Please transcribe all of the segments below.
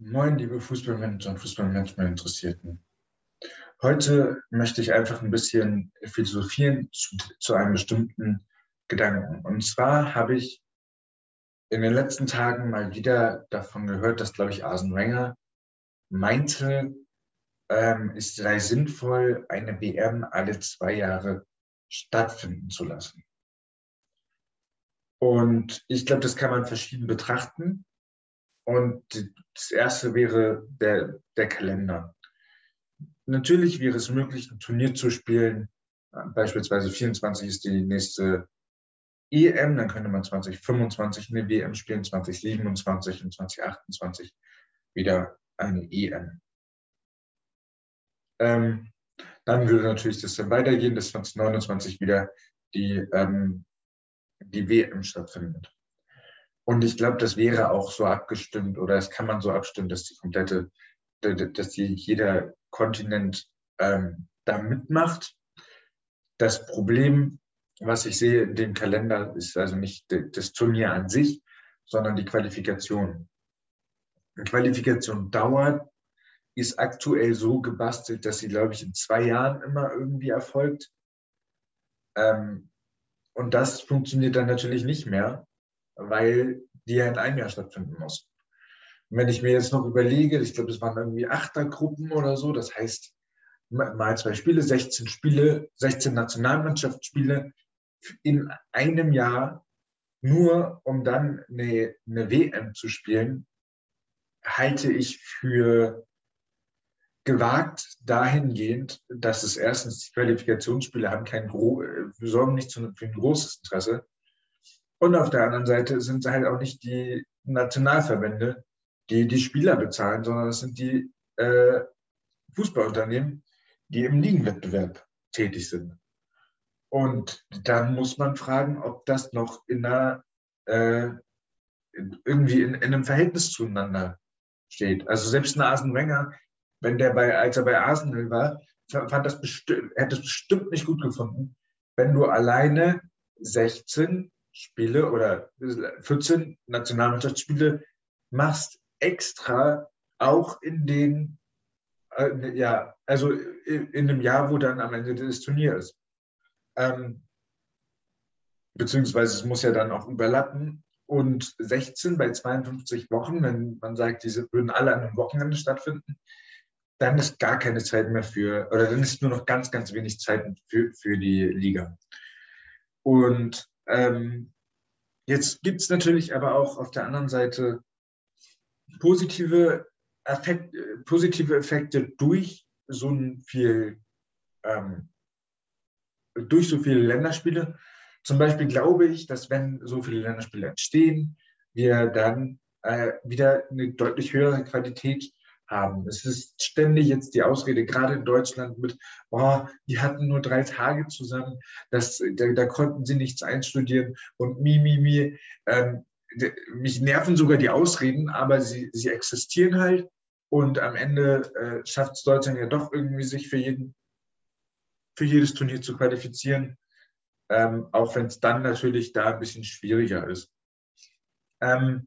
Moin, liebe Fußballmanager und Fußballmanagement-Interessierten. Heute möchte ich einfach ein bisschen philosophieren zu, zu, einem bestimmten Gedanken. Und zwar habe ich in den letzten Tagen mal wieder davon gehört, dass, glaube ich, Arsene Wenger meinte, ähm, es sei sinnvoll, eine WM alle zwei Jahre stattfinden zu lassen. Und ich glaube, das kann man verschieden betrachten. Und das erste wäre der, der Kalender. Natürlich wäre es möglich, ein Turnier zu spielen. Beispielsweise 24 ist die nächste EM, dann könnte man 2025 eine WM spielen, 2027 und 2028 wieder eine EM. Ähm, dann würde natürlich das dann weitergehen, dass 2029 wieder die, ähm, die WM stattfindet. Und ich glaube, das wäre auch so abgestimmt oder es kann man so abstimmen, dass die komplette, dass die, jeder Kontinent ähm, da mitmacht. Das Problem, was ich sehe in dem Kalender, ist also nicht das Turnier an sich, sondern die Qualifikation. Die Qualifikation dauert ist aktuell so gebastelt, dass sie, glaube ich, in zwei Jahren immer irgendwie erfolgt. Ähm, und das funktioniert dann natürlich nicht mehr, weil die ja in einem Jahr stattfinden muss. Und wenn ich mir jetzt noch überlege, ich glaube, es waren irgendwie Achtergruppen oder so, das heißt, mal zwei Spiele, 16 Spiele, 16 Nationalmannschaftsspiele in einem Jahr, nur um dann eine, eine WM zu spielen, halte ich für gewagt dahingehend, dass es erstens die Qualifikationsspiele haben kein äh, sorgen nicht für ein großes Interesse. Und auf der anderen Seite sind es halt auch nicht die Nationalverbände, die die Spieler bezahlen, sondern es sind die äh, Fußballunternehmen, die im Ligenwettbewerb tätig sind. Und dann muss man fragen, ob das noch in einer, äh, irgendwie in, in, einem Verhältnis zueinander steht. Also selbst ein Arsene Wenger wenn der bei, als er bei Arsenal war, fand das bestimmt, hätte es bestimmt nicht gut gefunden, wenn du alleine 16 Spiele oder 14 Nationalmannschaftsspiele machst, extra auch in den, äh, ja, also in, dem Jahr, wo dann am Ende des Turniers ist. Ähm, beziehungsweise es muss ja dann auch überlappen. Und 16 bei 52 Wochen, wenn man sagt, diese würden alle an einem Wochenende stattfinden, dann ist gar keine Zeit mehr für, oder dann ist nur noch ganz, ganz wenig Zeit für, für die Liga. Und ähm, jetzt gibt es natürlich aber auch auf der anderen Seite positive, Effekt, positive Effekte durch so viel, ähm, durch so viele Länderspiele. Zum Beispiel glaube ich, dass wenn so viele Länderspiele entstehen, wir dann äh, wieder eine deutlich höhere Qualität haben. Es ist ständig jetzt die Ausrede, gerade in Deutschland mit, oh, die hatten nur drei Tage zusammen, das, da, da konnten sie nichts einstudieren und mi, mi, mi. Ähm, mich nerven sogar die Ausreden, aber sie, sie existieren halt und am Ende äh, schafft es Deutschland ja doch irgendwie, sich für, jeden, für jedes Turnier zu qualifizieren, ähm, auch wenn es dann natürlich da ein bisschen schwieriger ist. Ähm,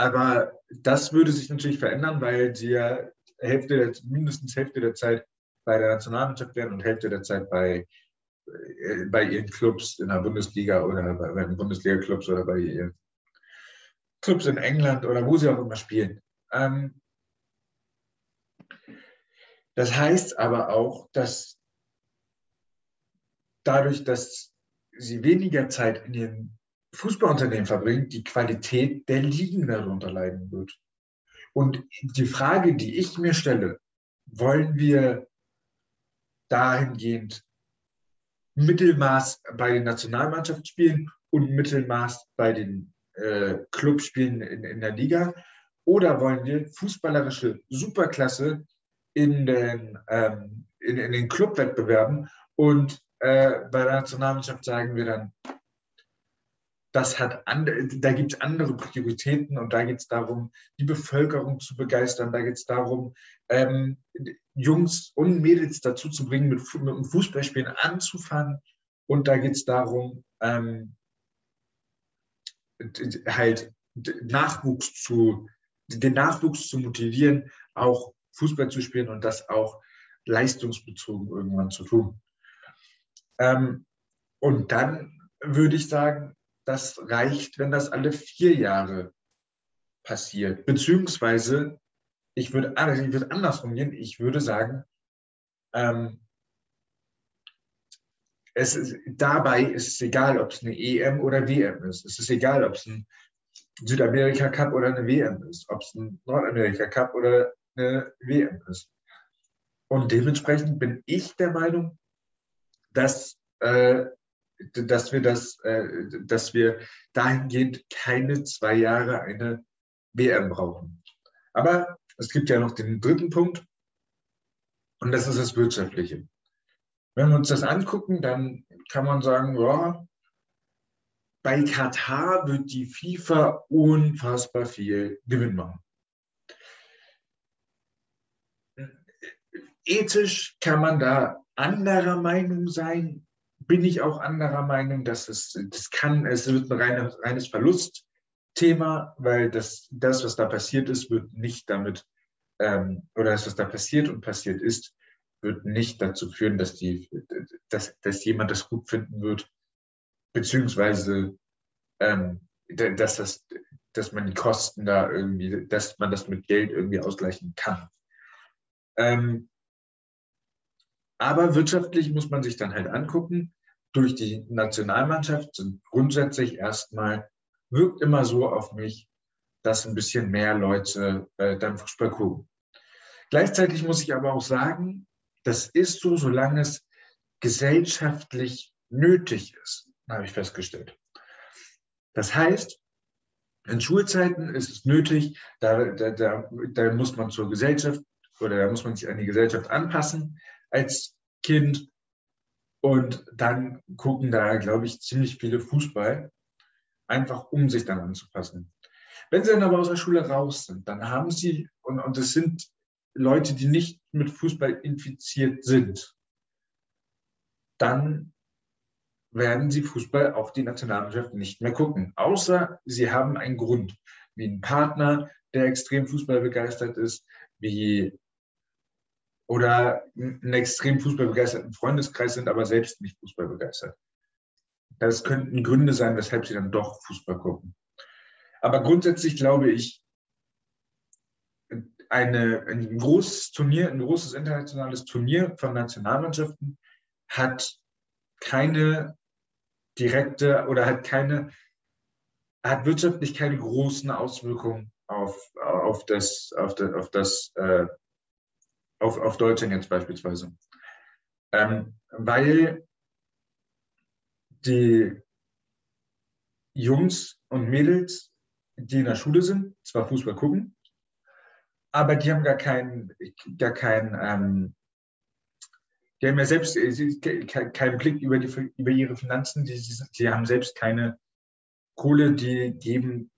aber das würde sich natürlich verändern, weil sie ja Hälfte der, mindestens Hälfte der Zeit bei der Nationalmannschaft wären und Hälfte der Zeit bei, äh, bei ihren Clubs in der Bundesliga oder bei, bei den Bundesliga-Clubs oder bei ihren Clubs in England oder wo sie auch immer spielen. Ähm, das heißt aber auch, dass dadurch, dass sie weniger Zeit in ihren Fußballunternehmen verbringt, die Qualität der Ligen darunter leiden wird. Und die Frage, die ich mir stelle, wollen wir dahingehend Mittelmaß bei den Nationalmannschaftsspielen und Mittelmaß bei den äh, Clubspielen in, in der Liga? Oder wollen wir fußballerische Superklasse in den, ähm, in, in den Clubwettbewerben und äh, bei der Nationalmannschaft sagen wir dann, das hat da gibt es andere Prioritäten und da geht es darum, die Bevölkerung zu begeistern, da geht es darum, ähm, Jungs und Mädels dazu zu bringen, mit, mit dem Fußballspielen anzufangen und da geht es darum, ähm, halt Nachwuchs zu den Nachwuchs zu motivieren, auch Fußball zu spielen und das auch leistungsbezogen irgendwann zu tun. Ähm, und dann würde ich sagen, das reicht, wenn das alle vier Jahre passiert. Beziehungsweise, ich würde, ich würde andersrum gehen, ich würde sagen, ähm, es ist, dabei ist es egal, ob es eine EM oder WM ist. Es ist egal, ob es ein Südamerika Cup oder eine WM ist, ob es ein Nordamerika Cup oder eine WM ist. Und dementsprechend bin ich der Meinung, dass, äh, dass, wir das, äh, dass wir dahingehend keine zwei Jahre eine WM brauchen. Aber es gibt ja noch den dritten Punkt und das ist das Wirtschaftliche. Wenn wir uns das angucken, dann kann man sagen, ja, bei Katar wird die FIFA unfassbar viel Gewinn machen. Ethisch kann man da anderer Meinung sein. Bin ich auch anderer Meinung, dass es, das kann, es wird ein reines, reines Verlustthema, weil das, das, was da passiert ist, wird nicht damit, ähm, oder das, was da passiert und passiert ist, wird nicht dazu führen, dass, die, dass, dass jemand das gut finden wird, beziehungsweise ähm, dass, das, dass man die Kosten da irgendwie, dass man das mit Geld irgendwie ausgleichen kann. Ähm, aber wirtschaftlich muss man sich dann halt angucken, durch die Nationalmannschaft sind grundsätzlich erstmal, wirkt immer so auf mich, dass ein bisschen mehr Leute äh, dann Fußball gucken. Gleichzeitig muss ich aber auch sagen, das ist so, solange es gesellschaftlich nötig ist, habe ich festgestellt. Das heißt, in Schulzeiten ist es nötig, da, da, da, da muss man zur Gesellschaft oder da muss man sich an die Gesellschaft anpassen als Kind. Und dann gucken da, glaube ich, ziemlich viele Fußball, einfach um sich dann anzupassen. Wenn sie dann aber aus der Schule raus sind, dann haben sie, und, und es sind Leute, die nicht mit Fußball infiziert sind, dann werden sie Fußball auf die Nationalmannschaft nicht mehr gucken. Außer sie haben einen Grund, wie ein Partner, der extrem Fußball begeistert ist, wie oder einen extrem fußballbegeisterten Freundeskreis sind, aber selbst nicht Fußball begeistert. Das könnten Gründe sein, weshalb sie dann doch Fußball gucken. Aber grundsätzlich glaube ich, eine, ein großes Turnier, ein großes internationales Turnier von Nationalmannschaften hat keine direkte oder hat keine, hat wirtschaftlich keine großen Auswirkungen auf, auf das, auf das, auf das, äh, auf, auf Deutschland jetzt beispielsweise. Ähm, weil die Jungs und Mädels, die in der Schule sind, zwar Fußball gucken, aber die haben gar keinen, gar keinen, ähm, die haben ja selbst äh, keinen Blick über, die, über ihre Finanzen, die, die haben selbst keine Kohle, die geben,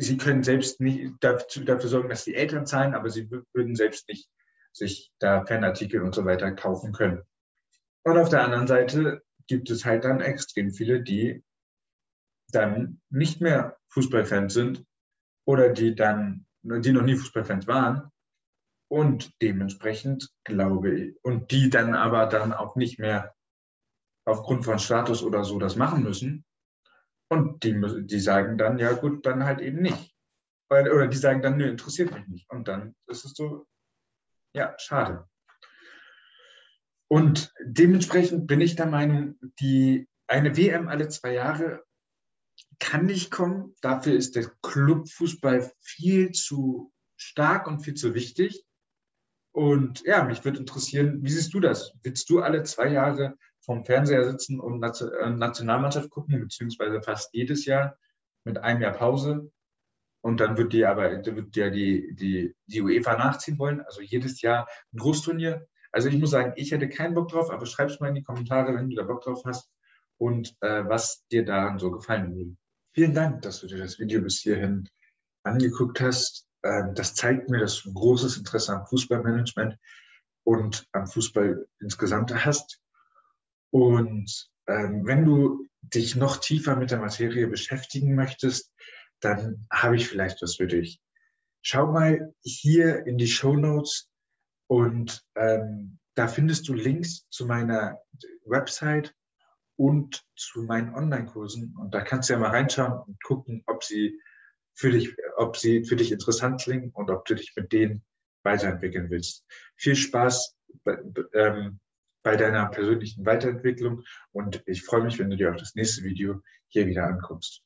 sie können selbst nicht dafür, sorgen, dass die Eltern zahlen, aber sie würden selbst nicht sich da Fanartikel und so weiter kaufen können. Und auf der anderen Seite gibt es halt dann extrem viele, die dann nicht mehr Fußballfans sind oder die dann die noch nie Fußballfans waren. Und dementsprechend glaube ich, und die dann aber dann auch nicht mehr aufgrund von Status oder so das machen müssen. Und die, die sagen dann, ja gut, dann halt eben nicht. Oder die sagen dann, nö, interessiert mich nicht. Und dann ist es so, ja, schade. Und dementsprechend bin ich der Meinung, die, eine WM alle zwei Jahre kann nicht kommen. Dafür ist der Clubfußball viel zu stark und viel zu wichtig. Und ja, mich würde interessieren, wie siehst du das? Willst du alle zwei Jahre vom Fernseher sitzen und äh, Nationalmannschaft gucken, beziehungsweise fast jedes Jahr mit einem Jahr Pause? Und dann wird dir aber wird dir die, die, die UEFA nachziehen wollen, also jedes Jahr ein Großturnier. Also ich muss sagen, ich hätte keinen Bock drauf, aber schreib es mal in die Kommentare, wenn du da Bock drauf hast und äh, was dir daran so gefallen würde. Vielen Dank, dass du dir das Video bis hierhin angeguckt hast. Ähm, das zeigt mir, dass du ein großes Interesse am Fußballmanagement und am Fußball insgesamt hast. Und ähm, wenn du dich noch tiefer mit der Materie beschäftigen möchtest, dann habe ich vielleicht was für dich. Schau mal hier in die Show Notes und ähm, da findest du Links zu meiner Website und zu meinen Online-Kursen. Und da kannst du ja mal reinschauen und gucken, ob sie für dich, ob sie für dich interessant klingen und ob du dich mit denen weiterentwickeln willst. Viel Spaß ähm, bei deiner persönlichen Weiterentwicklung und ich freue mich, wenn du dir auch das nächste Video hier wieder anguckst.